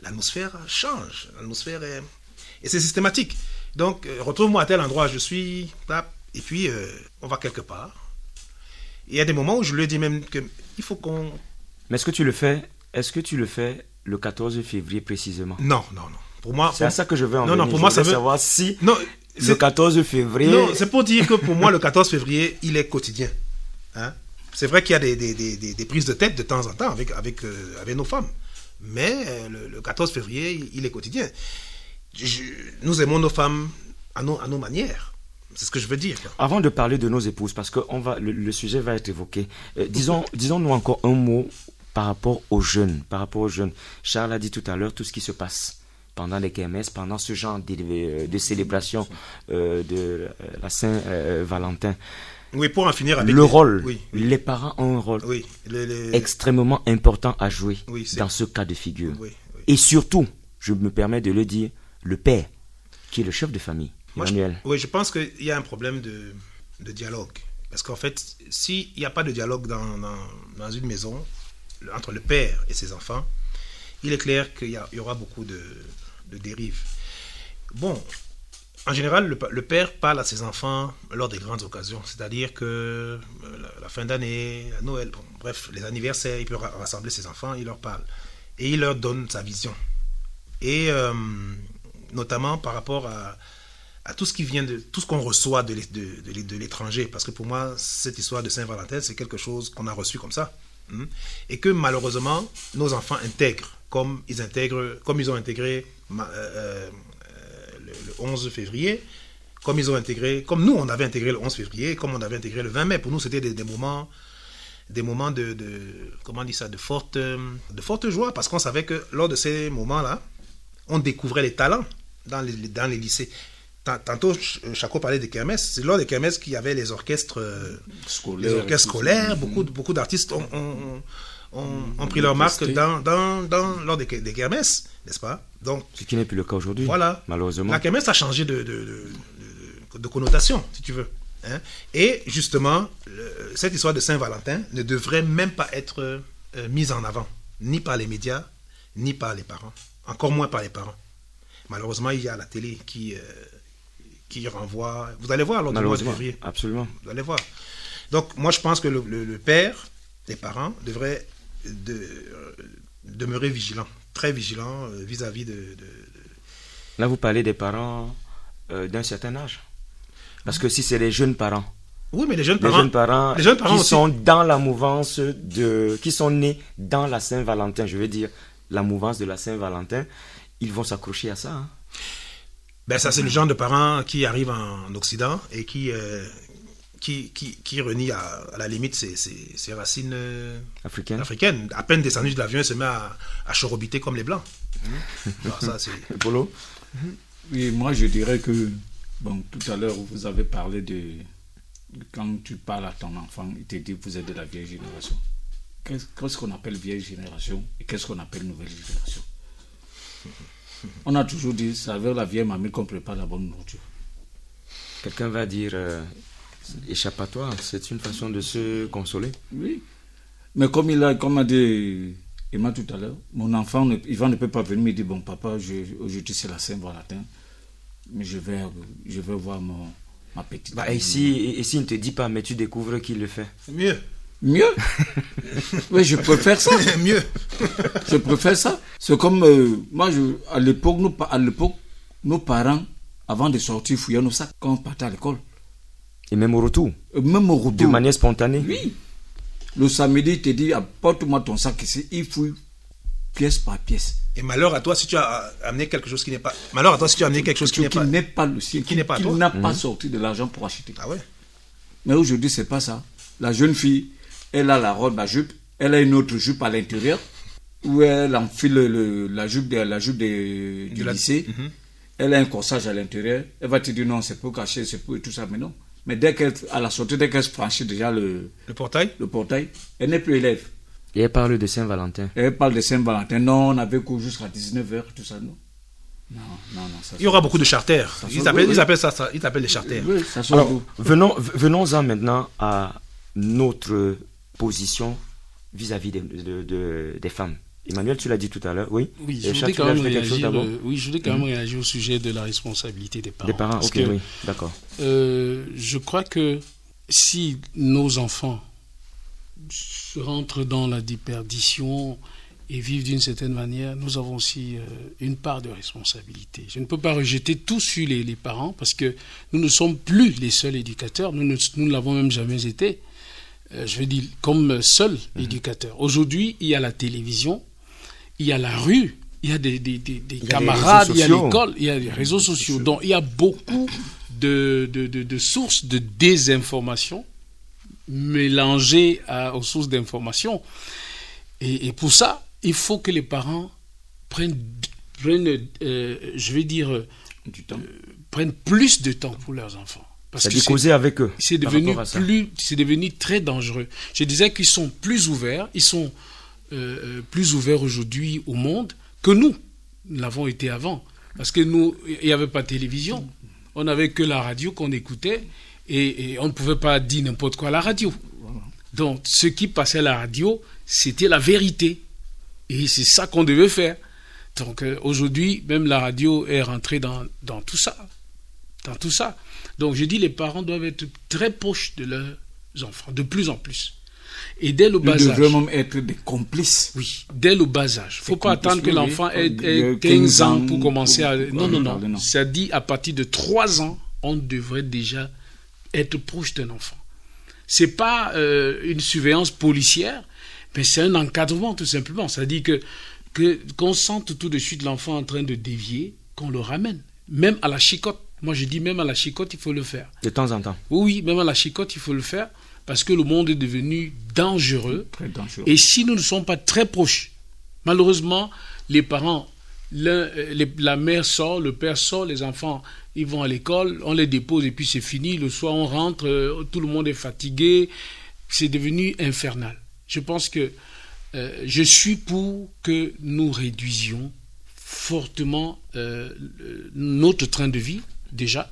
l'atmosphère change. L'atmosphère est. Et c'est systématique. Donc, euh, retrouve-moi à tel endroit, je suis, et puis euh, on va quelque part. Il y a des moments où je lui dis même qu'il faut qu'on... Mais est-ce que tu le fais? Est-ce que tu le fais le 14 février précisément? Non, non, non. Pour moi, c'est à ça que je veux en non, Non, pour moi, ça veut savoir si non, le 14 février. Non, c'est pour dire que pour moi, le 14 février, il est quotidien. Hein? C'est vrai qu'il y a des, des, des, des, prises de tête de temps en temps avec, avec, euh, avec nos femmes. Mais le, le, 14 février, il est quotidien nous aimons nos femmes à nos, à nos manières. C'est ce que je veux dire. Avant de parler de nos épouses, parce que on va, le, sujet va être évoqué, euh, disons, disons-nous encore un mot par rapport aux jeunes. Par rapport aux jeunes. Charles a dit tout à l'heure tout ce qui se passe pendant les KMS, pendant ce genre de, euh, de célébration euh, de la Saint-Valentin. Oui, pour en finir avec le rôle. Les parents ont un rôle extrêmement important à jouer dans ce cas de figure. Et surtout, je me permets de le dire, le père, qui est le chef de famille. Emmanuel. oui, je pense qu'il y a un problème de, de dialogue. Parce qu'en fait, s'il n'y a pas de dialogue dans, dans, une maison entre le père et ses enfants, il est clair qu'il y, y, aura beaucoup de, de, dérives. Bon, en général, le, le, père parle à ses enfants lors des grandes occasions, c'est-à-dire que euh, la, fin d'année, Noël, bref, les anniversaires, il peut rassembler ses enfants, il leur parle. Et il leur donne sa vision. Et euh, notamment par rapport à, tout ce qui vient de tout ce qu'on reçoit de, de, l'étranger. Parce que pour moi, cette histoire de Saint-Valentin, c'est quelque chose qu'on a reçu comme ça. Hein. et que malheureusement, nos enfants intègrent, comme ils, intègrent, comme ils ont intégré euh, euh, le, 11 février, comme ils ont intégré, comme nous, on avait intégré le 11 février, comme on avait intégré le 20 mai. Pour nous, c'était des, moments des moments de, comment on ça, de forte, de forte joie, parce qu'on savait que lors de ces moments-là, on découvrait les talents dans les, dans les lycées. Tant- Tantôt, Ch- Chaco parlait des kermesses. C'est lors des kermesses qu'il y avait les orchestres euh, Scolaires, les orchestres scolaires. Beaucoup, de- beaucoup d'artistes ont, ont- ont- ont pris leur marque dans, dans, dans- lors des, des kermesses, n'est-ce pas? Donc, Ce qui n'est plus le cas aujourd'hui. voilà. Malheureusement. La kermesse a changé de, de, de- de- de connotation, si tu veux. hein. Et justement, le- cette histoire de Saint-Valentin ne devrait même pas être euh, mise en avant, ni par les médias, ni par les parents, encore moins par les parents. Malheureusement, il y a la télé qui, euh, qui renvoie. Vous allez voir lors du mois de février. Absolument. Vous allez voir. Donc, moi, je pense que le, le- le père, les parents, devraient de- euh, demeurer vigilants, très vigilants euh, vis-à-vis de, de- Là, vous parlez des parents euh, d'un certain âge. Parce que si c'est les jeunes parents, Oui, mais les jeunes les parents. jeunes parents, les jeunes parents qui aussi. sont dans la mouvance de, qui sont nés dans la Saint-Valentin, je veux dire la mouvance de la Saint-Valentin, ils vont s'accrocher à ça. hein. Ben, ça, c'est le genre de parents qui arrivent en Occident et qui, euh, qui, qui, qui renie à, à la limite ses, ses- ses racines euh, africaines. À peine descendu de l'avion, il se met à, à chorobiter comme les Blancs. Alors, ça, c'est... Polo Oui, moi je dirais que, bon, tout à l'heure vous avez parlé de, quand tu parles à ton enfant, il te dit que vous êtes de la vieille génération. Qu'est-ce qu'on appelle vieille génération et qu'est-ce qu'on appelle nouvelle génération? On a toujours dit, c'est avec la vieille mamie qu'on prépare la bonne nourriture. Quelqu'un va dire euh, échappatoire, c'est une façon de se consoler. Oui. Mais comme il a, comme a dit Emma tout à l'heure, mon enfant, ne, Ivan ne peut pas venir me dire, bon papa, je- aujourd'hui c'est la Saint-Valentin, mais je vais, je vais voir mon, ma petite. Bah, et si, et si il ne te dit pas, mais tu découvres qu'il le fait. Mieux. Mieux Oui, je préfère ça. Mieux. Je préfère ça. C'est comme, euh, moi, je, à l'époque, à l'époque, nos parents, avant de sortir, fouillaient nos sacs quand on partait à l'école. Et même au retour, Et Même au retour. de manière spontanée. Oui. Le samedi, il te dit, apporte-moi ton sac ici. Il fouille pièce par pièce. Et malheur à toi si tu as amené quelque chose qui n'est pas... Malheur à toi si tu as amené quelque chose qui n'est pas... n'est pas le sien, qui n'est pas qui n'a pas sorti de l'argent pour acheter. Ah ouais Mais aujourd'hui, c'est pas ça. La jeune fille, elle a la robe à jupe, elle a une autre jupe à l'intérieur, où elle enfile le- la jupe, de, la jupe de- du la- lycée. Elle a un corsage à l'intérieur. Elle va te dire non, c'est pour cacher, c'est pour et tout ça, mais non. Mais dès qu'elle, à la sortie, dès qu'elle franchit déjà le, Le portail? le portail, elle n'est plus élève. Et elle parle de Saint-Valentin. Elle parle de Saint-Valentin. Non, on avait cours jusqu'à 19h, tout ça, non. Non, non, non. Ça Il y aura beaucoup de charters. Ils appellent, oui, ils appellent ça, ça- ils appellent les charters. Oui, ça sent Alors, venons, venons-en maintenant à notre position vis-à-vis des, de- de- des femmes. Emmanuel, tu l'as dit tout à l'heure, oui Oui, je Et voulais quand même réagir. euh, oui, je voulais quand même réagir au sujet de la responsabilité des parents. Des parents, ok, que, oui, d'accord. euh, je crois que si nos enfants rentrent dans la déperdition et vivent d'une certaine manière, nous avons aussi euh, une part de responsabilité. Je ne peux pas rejeter tout sur les, les parents parce que nous ne sommes plus les seuls éducateurs, nous ne, nous ne l'avons même jamais été. Euh, je veux dire, comme seul éducateur. Aujourd'hui, il y a la télévision, il y a la rue, il y a des, des, des, y camarades, il y a l'école, il y a les réseaux sociaux. Donc, il y a beaucoup de, de, de, de sources de désinformation mélangées à- aux sources d'information. Et, et pour ça, il faut que les parents prennent, prennent euh, je vais dire, euh, Du temps. prennent plus de temps pour leurs enfants. C'est- causer avec eux. c'est devenu plus, très dangereux. Je disais qu'ils sont plus ouverts, ils sont euh, euh, plus ouverts aujourd'hui au monde que nous l'avons été avant. Parce que nous, il n'y avait pas de télévision, on n'avait que la radio qu'on écoutait et, et on ne pouvait pas dire n'importe quoi à la radio. Donc, ce qui passait à la radio, c'était la vérité. Et c'est ça qu'on devait faire. Donc, euh, aujourd'hui, même la radio est rentrée dans, dans tout ça. Dans tout ça. Donc, je dis, les parents doivent être très proches de leurs enfants, de plus en plus. Et dès le bas âge. devrions même être des complices. Oui, dès le bas âge. Il ne faut pas attendre que l'enfant ait, Il y ait a 15 ans 15 pour ans commencer à... Non, non, non. non. Ça dit à partir de 3 ans, on devrait déjà être proche d'un enfant. C'est pas euh, une surveillance policière, mais c'est un encadrement tout simplement. Ça dit que que qu'on sente tout de suite l'enfant en train de dévier, qu'on le ramène, même à la chicotte. Moi, je dis même à la chicotte, il faut le faire. De temps en temps. Oui, oui, même à la chicotte, il faut le faire parce que le monde est devenu dangereux. Très dangereux. Et si nous ne sommes pas très proches, malheureusement, les parents, euh, les- la mère sort, le père sort, les enfants, ils vont à l'école, on les dépose et puis c'est fini. Le soir, on rentre, euh, tout le monde est fatigué. C'est devenu infernal. Je pense que euh, je suis pour que nous réduisions fortement euh, notre train de vie, déjà,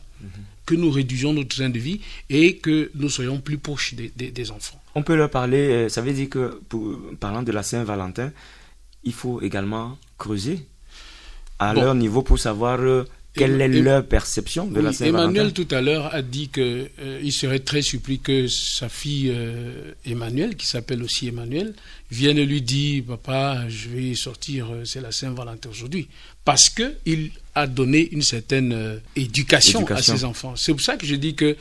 que nous réduisions notre train de vie et que nous soyons plus proches des- des- des enfants. On peut leur parler, euh, ça veut dire que, pour, parlant de la Saint-Valentin, il faut également creuser à Bon. leur niveau pour savoir euh, quelle est leur perception de la Saint-Valentin. Emmanuel tout à l'heure a dit que euh, il serait très surpris que sa fille euh, Emmanuel, qui s'appelle aussi Emmanuel, vienne lui dire papa, je vais sortir, c'est la Saint-Valentin aujourd'hui, parce que il a donné une certaine euh, éducation, Éducation. à ses enfants. C'est pour ça que je dis que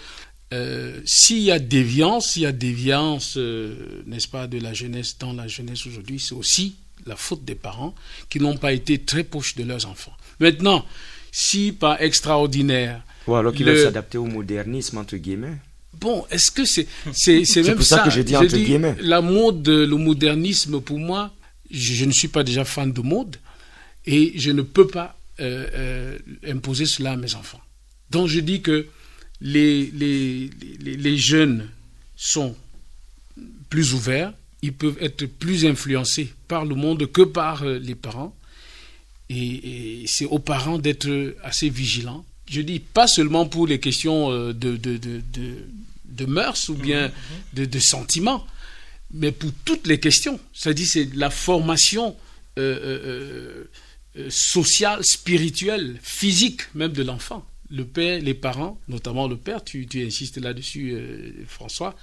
euh, s'il y a déviance, s'il y a déviance, euh, n'est-ce pas, de la jeunesse dans la jeunesse aujourd'hui, c'est aussi la faute des parents qui n'ont pas été très proches de leurs enfants. Maintenant, si par extraordinaire, Ou alors qu'ils le- veulent s'adapter au modernisme, entre guillemets. Bon, est-ce que c'est c'est c'est même pour ça que j'ai dit entre guillemets. La mode, le modernisme, pour moi, je, je ne suis pas déjà fan de mode et je ne peux pas euh, euh, imposer cela à mes enfants. Donc je dis que les, les, les, jeunes sont plus ouverts, ils peuvent être plus influencés par le monde que par euh, les parents. Et, c'est aux parents d'être assez vigilants. Je dis pas seulement pour les questions de, de, de, de, mœurs ou bien de, de sentiments, mais pour toutes les questions. C'est-à-dire c'est la formation sociale, spirituelle, physique même de l'enfant. Le père, les parents, notamment le père, tu, tu insistes là-dessus, euh, François,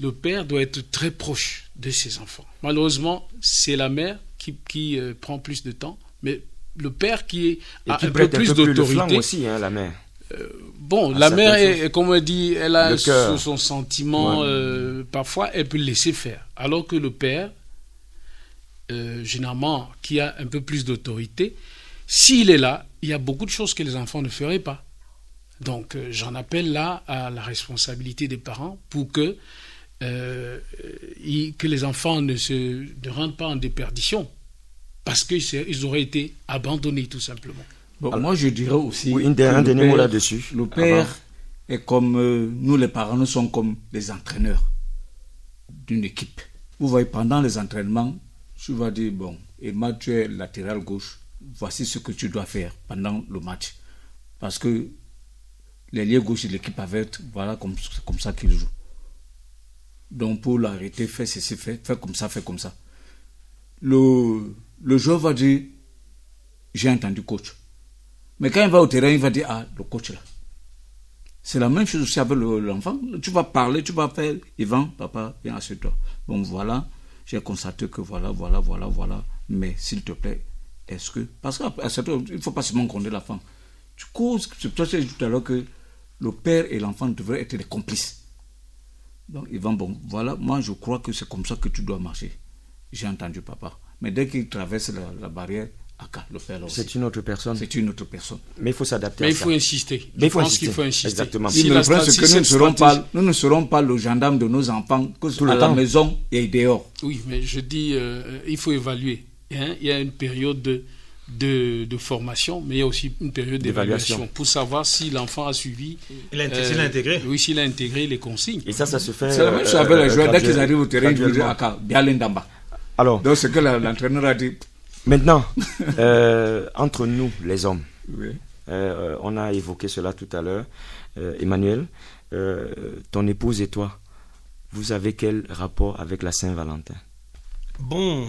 le père doit être très proche de ses enfants. Malheureusement, c'est la mère qui, qui euh, prend plus de temps, mais le père qui est, a qui un peu plus d'autorité. aussi, hein, la mère. Bon, à la mère, est, comme on dit, elle a son, son sentiment, Ouais. euh, parfois elle peut le laisser faire. Alors que le père, euh, généralement, qui a un peu plus d'autorité, s'il est là, il y a beaucoup de choses que les enfants ne feraient pas. Donc euh, j'en appelle là à la responsabilité des parents pour que, euh, que les enfants ne se ne rentrent pas en déperdition parce qu'ils auraient été abandonnés tout simplement. Bon, moi, je dirais aussi. Oui, une un dernier mot là-dessus, Le père avant. est comme. euh, nous, les parents, nous sommes comme les entraîneurs d'une équipe. Vous voyez, pendant les entraînements, tu vas dire bon, Emma, tu es latéral gauche. Voici ce que tu dois faire pendant le match. Parce que l'ailier gauche de l'équipe averte, voilà comme, comme ça qu'il joue. Donc, pour l'arrêter, fais ceci, fais, fais comme ça, fais comme ça. Le, le joueur va dire j'ai entendu coach. Mais quand il va au terrain, il va dire Ah, le coach là. C'est la même chose aussi avec le- l'enfant. Tu vas parler, tu vas faire Yvan, papa, viens assieds-toi. Bon, voilà, j'ai constaté que voilà, voilà, voilà, voilà. Mais s'il te plaît, est-ce que. Parce qu'à il ne faut pas seulement condamner l'enfant. Tu causes, c'est pour que j'ai tout à l'heure que le père et l'enfant devraient être des complices. Donc, Yvan, bon, voilà, moi je crois que c'est comme ça que tu dois marcher. J'ai entendu papa. Mais dès qu'il traverse la, la barrière, Aka, le. C'est une autre personne. C'est une autre personne. Mais il faut s'adapter Mais à il ça. faut insister. Mais il Je faut pense insister. qu'il faut insister. Exactement. Si le problème, c'est si que nous ne, serons pas, nous ne serons pas le gendarme de nos enfants que Tout le à la temps. maison et dehors. Oui, mais je dis, euh, il faut évaluer. hein. Il y a une période de, de, de formation, mais il y a aussi une période D'évaluation. pour savoir si l'enfant a suivi. Il a euh, s'il a intégré. Oui, s'il a intégré les consignes. Et ça, ça se fait. C'est la même euh, chose avec euh, les joueurs. Dès qu'ils arrivent au terrain, ils vont dire graduellement. Aka, bien l'endamba. Alors, Donc, ce que l'entraîneur a dit. Maintenant, euh, entre nous, les hommes, Oui. euh, on a évoqué cela tout à l'heure. Euh, Emmanuel, ton épouse et toi, vous avez quel rapport avec la Saint-Valentin? Bon,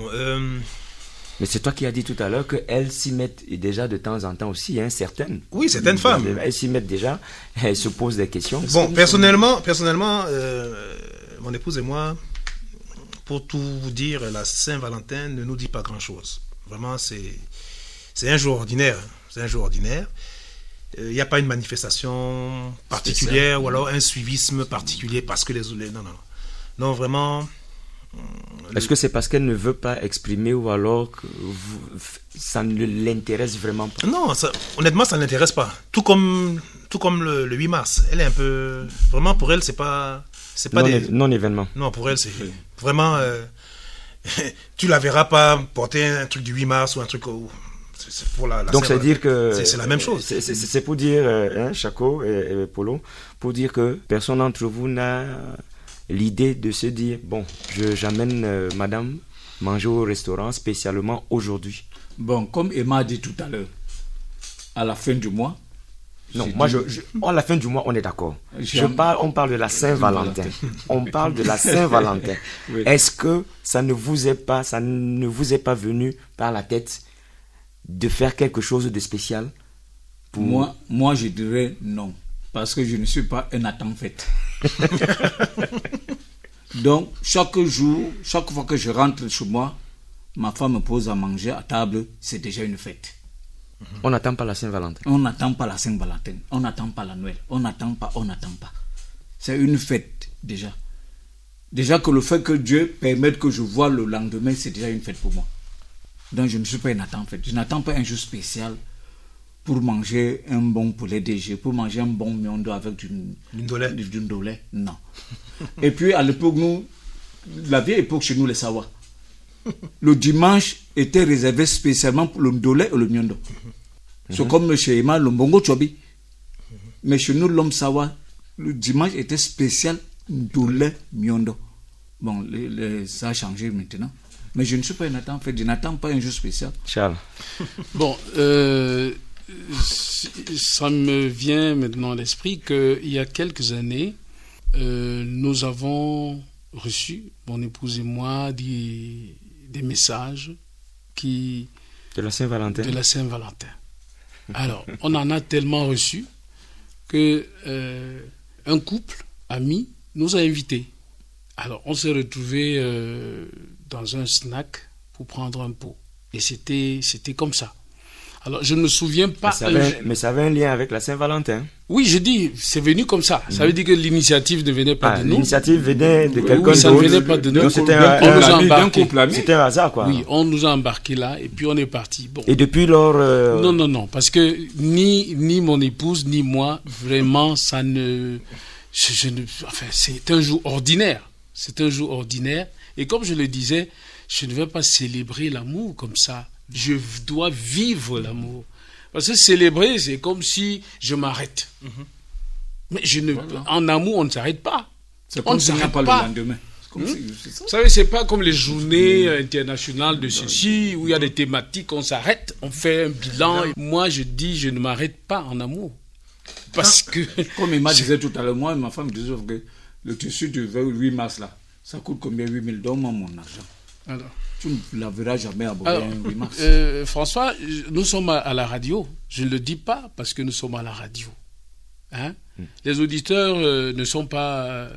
Mais c'est toi qui as dit tout à l'heure qu'elles s'y mettent déjà de temps en temps aussi, hein, certaines. oui, certaines femmes. Elles s'y mettent déjà, elles se posent des questions. Bon, personnellement, personnellement mon épouse et moi, pour tout vous dire, la Saint-Valentin ne nous dit pas grand-chose. Vraiment, c'est c'est un jour ordinaire. C'est un jour ordinaire. Euh, Il n'y a pas une manifestation particulière ou alors un suivisme particulier parce que les... les- Non, non, non. Non, vraiment... Est-ce que c'est parce qu'elle ne veut pas exprimer ou alors que vous- ça ne l'intéresse vraiment pas? Non, ça- honnêtement, ça ne l'intéresse pas. Tout comme, tout comme le, le 8 mars. Elle est un peu... Vraiment, pour elle, c'est pas... C'est pas non, des... non événement. Non, pour elle, c'est vraiment. euh, tu la verras pas porter un truc du 8 mars ou un truc. au- c'est- pour la, la Donc, c'est Saint-Valentin. dire que. C'est- la même chose. C'est- pour dire, euh, hein, Chaco et, et Polo, pour dire que personne d'entre vous n'a l'idée de se dire bon, je- j'amène euh, madame manger au restaurant spécialement aujourd'hui. Bon, comme Emma a dit tout à l'heure, à la fin du mois. Non, moi, je, je- à la fin du mois, on est d'accord. Je parle, on parle de la Saint-Valentin. on parle de la Saint-Valentin. Oui. Est-ce que ça ne vous est pas, ça ne vous est pas venu par la tête de faire quelque chose de spécial pour Moi, moi, je dirais non. Parce que je ne suis pas un attend fête. Donc, chaque jour, chaque fois que je rentre chez moi, ma femme me pose à manger à table, c'est déjà une fête. On n'attend pas la Saint-Valentin. On n'attend pas la Saint-Valentin, on n'attend pas la Noël, on n'attend pas, on n'attend pas. C'est une fête déjà. Déjà que le fait que Dieu permette que je vois le lendemain, c'est déjà une fête pour moi. Donc je ne suis pas un attend fête. Je n'attends pas un jour spécial pour manger un bon poulet DG, pour manger un bon miondo avec du Du ndolé. du- du ndolé. Non. Et puis à l'époque, nous, la vieille époque chez nous, les Sawa, le dimanche était réservé spécialement pour le ndolé et le miondo. C'est comme chez Emma, le mbongo chobi. Mais chez nous, l'homme Sawa, le dimanche était spécial ndolé miondo. Bon, les- les- ça a changé maintenant. Mais je ne suis pas un attend fait, je n'attends pas un jour spécial. Charles. Bon, euh, ça me vient maintenant à l'esprit qu'il y a quelques années, euh, nous avons reçu, mon épouse et moi, des, des messages qui, De la Saint-Valentin. de la Saint-Valentin. Alors, on en a tellement reçu que euh, un couple ami nous a invités. Alors, on s'est retrouvés euh, dans un snack pour prendre un pot. Et c'était c'était comme ça. Alors, je ne me souviens pas. mais, ça avait, jour- mais ça avait un lien avec la Saint-Valentin. Oui, je dis, c'est venu comme ça. Ça veut dire que l'initiative ne venait pas Ah, de nous. L'initiative venait de quelqu'un oui, ça ne venait pas de nous. Donc, C'était un, un- un hasard, quoi. Oui, on nous a embarqués là et puis on est parti. Bon. Et depuis lors, euh, Non, non, non, parce que ni, ni mon épouse, ni moi, vraiment, ça ne. je- je ne enfin, c'est un jour ordinaire. C'est un jour ordinaire. Et comme je le disais, je ne vais pas célébrer l'amour comme ça. Je dois vivre l'amour. Parce que célébrer, c'est comme si je m'arrête. Mais je ne, en amour, on ne s'arrête pas. C'est On comme ne s'arrête pas, pas. le lendemain. Comme ça. Vous savez, c'est pas comme les journées internationales de ceci, où il y a des thématiques, on s'arrête, on fait un bilan. Moi, je dis, je ne m'arrête pas en amour. Parce que. Comme Emma disait tout à l'heure, moi et ma femme disait que le tissu du 8 mars là, ça coûte combien 8 000 Donne-moi mon argent. Alors, Tu ne la verras jamais à alors, un 8 mars. euh, François, nous sommes à, la radio. Je ne le dis pas parce que nous sommes à la radio. Hein? Les auditeurs euh, ne sont pas euh,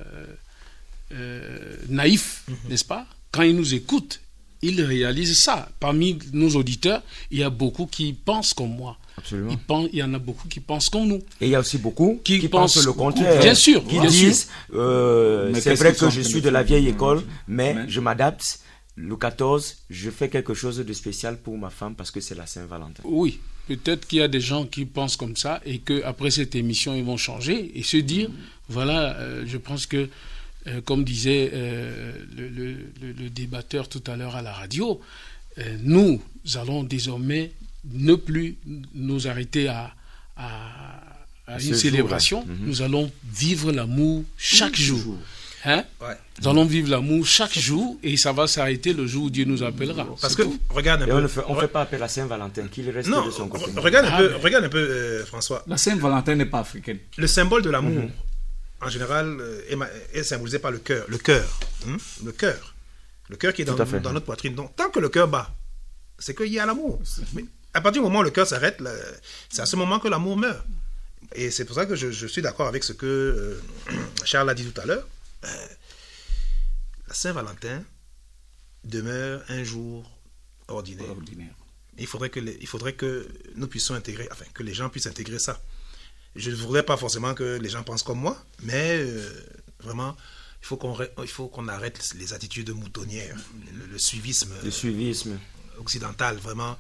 euh, naïfs, n'est-ce pas? Quand ils nous écoutent, ils réalisent ça. Parmi nos auditeurs, il y a beaucoup qui pensent comme moi. Absolument. Pensent- il y en a beaucoup qui pensent comme nous. Et il y a aussi beaucoup Qui qui, pensent- pensent le contraire. Bien sûr, Qui bien disent, euh, c'est vrai que je suis de la vieille école, mais Mais- je m'adapte. Le 14, je fais quelque chose de spécial pour ma femme parce que c'est la Saint-Valentin. Oui, peut-être qu'il y a des gens qui pensent comme ça et que après cette émission, ils vont changer et se dire, voilà, euh, je pense que, euh, comme disait euh, le, le- le- le débatteur tout à l'heure à la radio, euh, nous allons désormais ne plus nous arrêter à, à- à ce une célébration. Mhm. Nous allons vivre l'amour chaque jour. Hein? Ouais. Nous allons vivre l'amour chaque jour et ça va s'arrêter le jour où Dieu nous appellera. Parce que, tout. regarde un Et peu. on ne fait, on fait pas appel à Saint-Valentin, qu'il reste Non, de son côté. re- regarde un Ah, peu, mais- regarde un peu euh, François. La Saint-Valentin n'est pas africaine. Le symbole de l'amour, Mhm. en général, euh, est, symbolisé par le cœur. Le cœur. hein, Le cœur. Le cœur qui est dans, notre poitrine. Donc, tant que le cœur bat, c'est qu'il y a l'amour. Mais à partir du moment où le cœur s'arrête, c'est à ce moment que l'amour meurt. Et c'est pour ça que je, je suis d'accord avec ce que euh, Charles a dit tout à l'heure. Euh, la Saint-Valentin demeure un jour ordinaire. Ordinaire. Il faudrait que les- il faudrait que nous puissions intégrer, enfin que les gens puissent intégrer ça. Je ne voudrais pas forcément que les gens pensent comme moi, mais euh, vraiment, il faut qu'on il faut qu'on arrête les attitudes moutonnières, le, le suivisme Le suivisme. occidental, vraiment.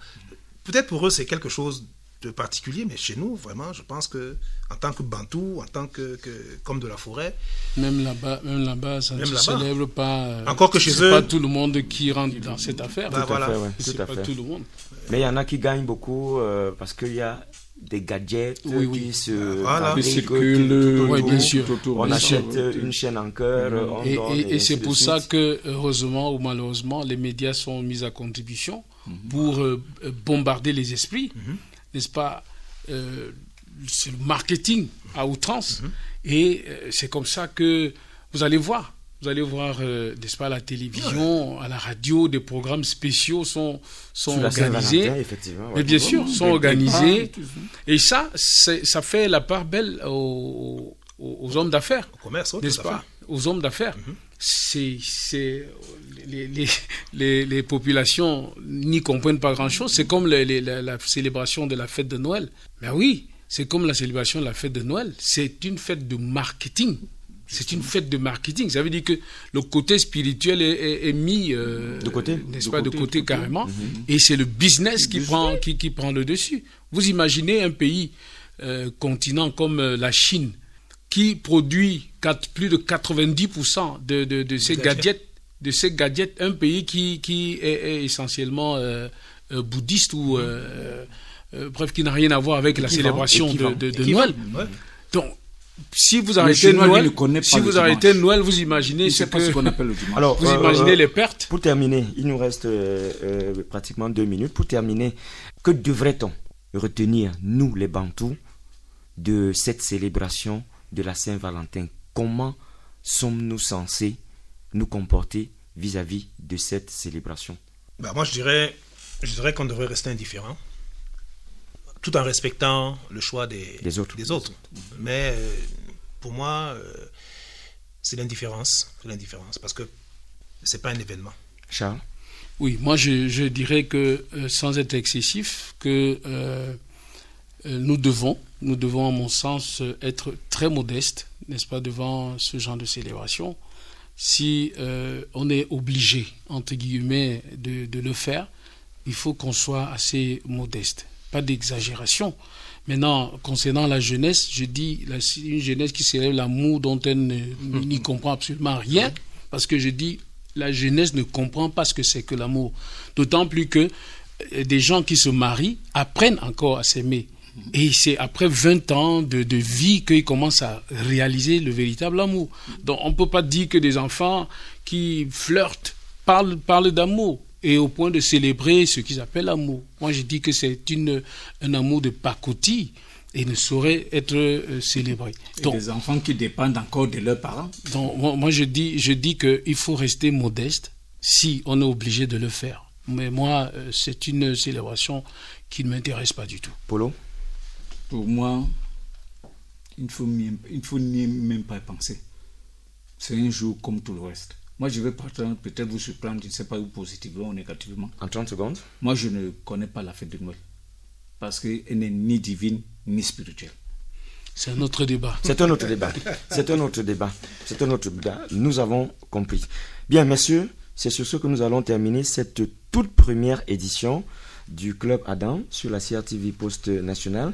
Peut-être pour eux c'est quelque chose de particulier, mais chez nous, vraiment, je pense que en tant que Bantou, en tant que, comme de la forêt. Même là-bas, même là-bas, ça ne se célèbre pas. Euh, Encore que chez eux. pas tout le monde qui rentre dans cette affaire. Bah, voilà. c'est pas tout le monde. Mais il y en a qui gagnent beaucoup euh, parce qu'il y a des gadgets qui se voilà. oui, bien sûr. on achète une chaîne en cœur. et, et, c'est pour ça que, heureusement ou malheureusement, les médias sont mis à contribution mhm. pour euh, bombarder les esprits, mhm. N'est-ce pas euh, C'est le marketing à outrance. Mhm. Et euh, c'est comme ça que vous allez voir vous allez voir, euh, n'est-ce pas, à la télévision, à la radio, des programmes spéciaux sont, sont organisés. Mais bien sûr, sont organisés. Et ça, ça fait la part belle aux, aux hommes d'affaires. Au commerce, n'est-ce pas? Aux hommes d'affaires. Mhm. C'est, les, les, les, les, populations n'y comprennent pas grand-chose. C'est comme la, la célébration de la fête de Noël. Mais oui, c'est comme la célébration de la fête de Noël. C'est une fête de marketing. C'est une fête de marketing. Ça veut dire que le côté spirituel est, mis euh, de côté, n'est-ce pas, de côté, carrément. Mhm. Et c'est le business qui prend qui, qui, prend le dessus. Vous imaginez un pays euh, continent comme euh, la Chine qui produit plus de 90% de, de, de ces gadgets, de ces gadgets, un pays qui, qui est, essentiellement bouddhiste ou bref qui n'a rien à voir avec la célébration de, de, Noël. Donc si vous arrêtez Noël, si vous arrêtez Noël, vous imaginez ce qu'on appelle le dimanche. Alors, vous euh, imaginez les pertes. Pour terminer, il nous reste euh, euh, pratiquement deux minutes. Pour terminer, que devrait-on retenir, nous les Bantous, de cette célébration de la Saint-Valentin Comment sommes-nous censés nous comporter vis-à-vis de cette célébration? Bah Moi, je dirais, je dirais qu'on devrait rester indifférent tout en respectant le choix des, autres. Des autres. Mais euh, pour moi, euh, c'est l'indifférence. l'indifférence parce que c'est pas un événement. Charles? Oui, moi je, dirais que, euh, sans être excessif, que nous devons, nous devons, à mon sens, être très modestes, n'est-ce pas, devant ce genre de célébration. Si on est obligé, entre guillemets, de, de le faire, il faut qu'on soit assez modeste pas d'exagération. Maintenant, concernant la jeunesse, je dis une jeunesse qui célèbre l'amour dont elle n'y comprend absolument rien, parce que je dis la jeunesse ne comprend pas ce que c'est que l'amour. D'autant plus que euh, des gens qui se marient apprennent encore à s'aimer. Et c'est après 20 ans de, de vie qu'ils commencent à réaliser le véritable amour. Donc on ne peut pas dire que des enfants qui flirtent parlent, parlent d'amour et au point de célébrer ce qu'ils appellent l'amour. Moi, je dis que c'est un amour de pacotille et ne saurait être euh, célébré. Donc, des enfants qui dépendent encore de leurs parents. Donc, moi, je dis, je dis qu'il faut rester modeste si on est obligé de le faire. Mais moi, euh, c'est une célébration qui ne m'intéresse pas du tout. Polo? Pour moi, il ne faut, même pas y penser. C'est un jour comme tout le reste. Moi, je vais peut-être vous surprendre, je ne sais pas où positivement ou négativement. En 30 secondes Moi, je ne connais pas la fête de Noël. Parce qu'elle n'est ni divine ni spirituelle. C'est un autre débat. C'est un autre débat. C'est un autre débat. C'est un autre débat. Nous avons compris. Bien, messieurs, c'est sur ce que nous allons terminer cette toute première édition du Club Adam sur la CRTV Post Nationale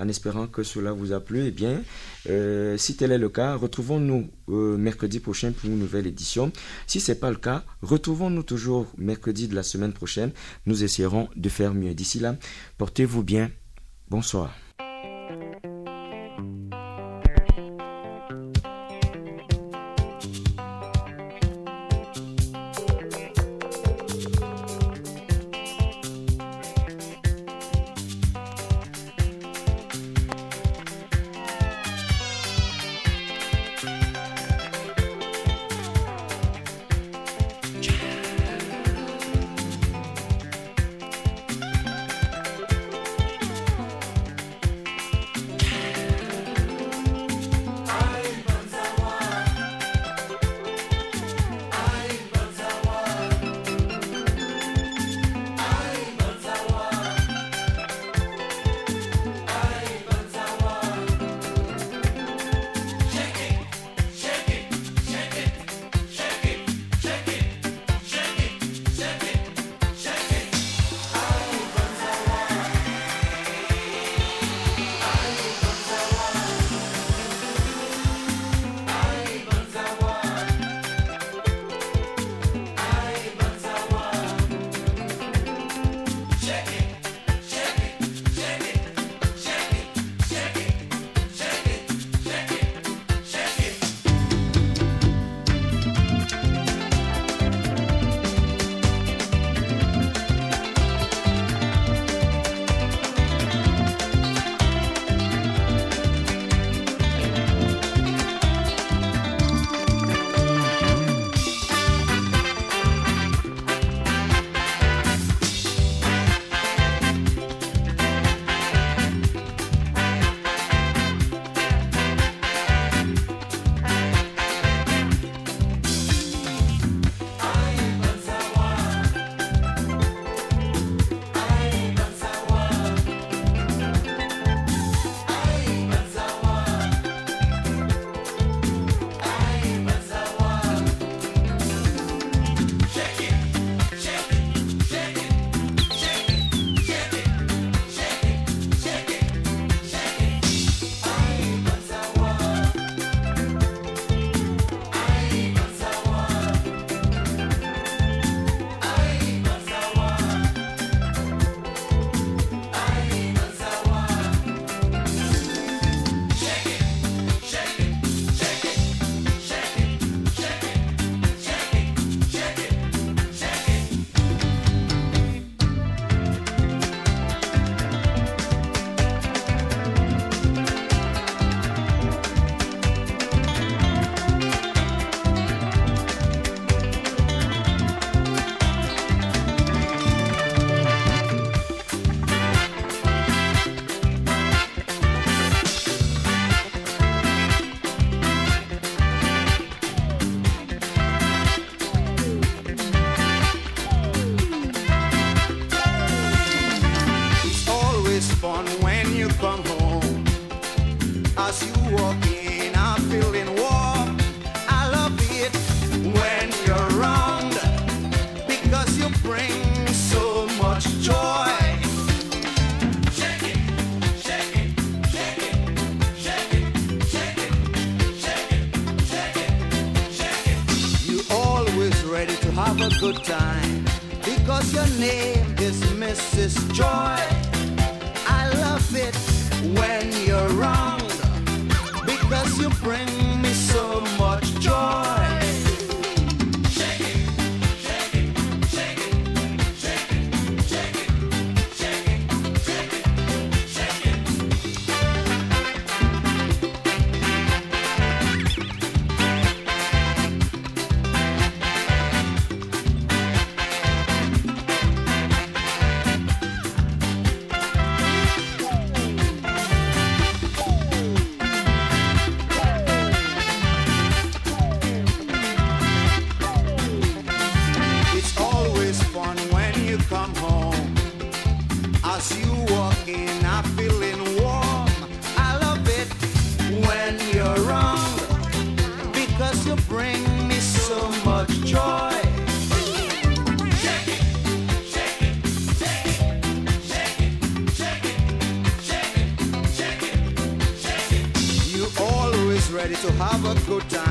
en espérant que cela vous a plu. Eh bien, euh, si tel est le cas, retrouvons-nous euh, mercredi prochain pour une nouvelle édition. Si ce n'est pas le cas, retrouvons-nous toujours mercredi de la semaine prochaine. Nous essaierons de faire mieux. D'ici là, portez-vous bien. Bonsoir. Have a good time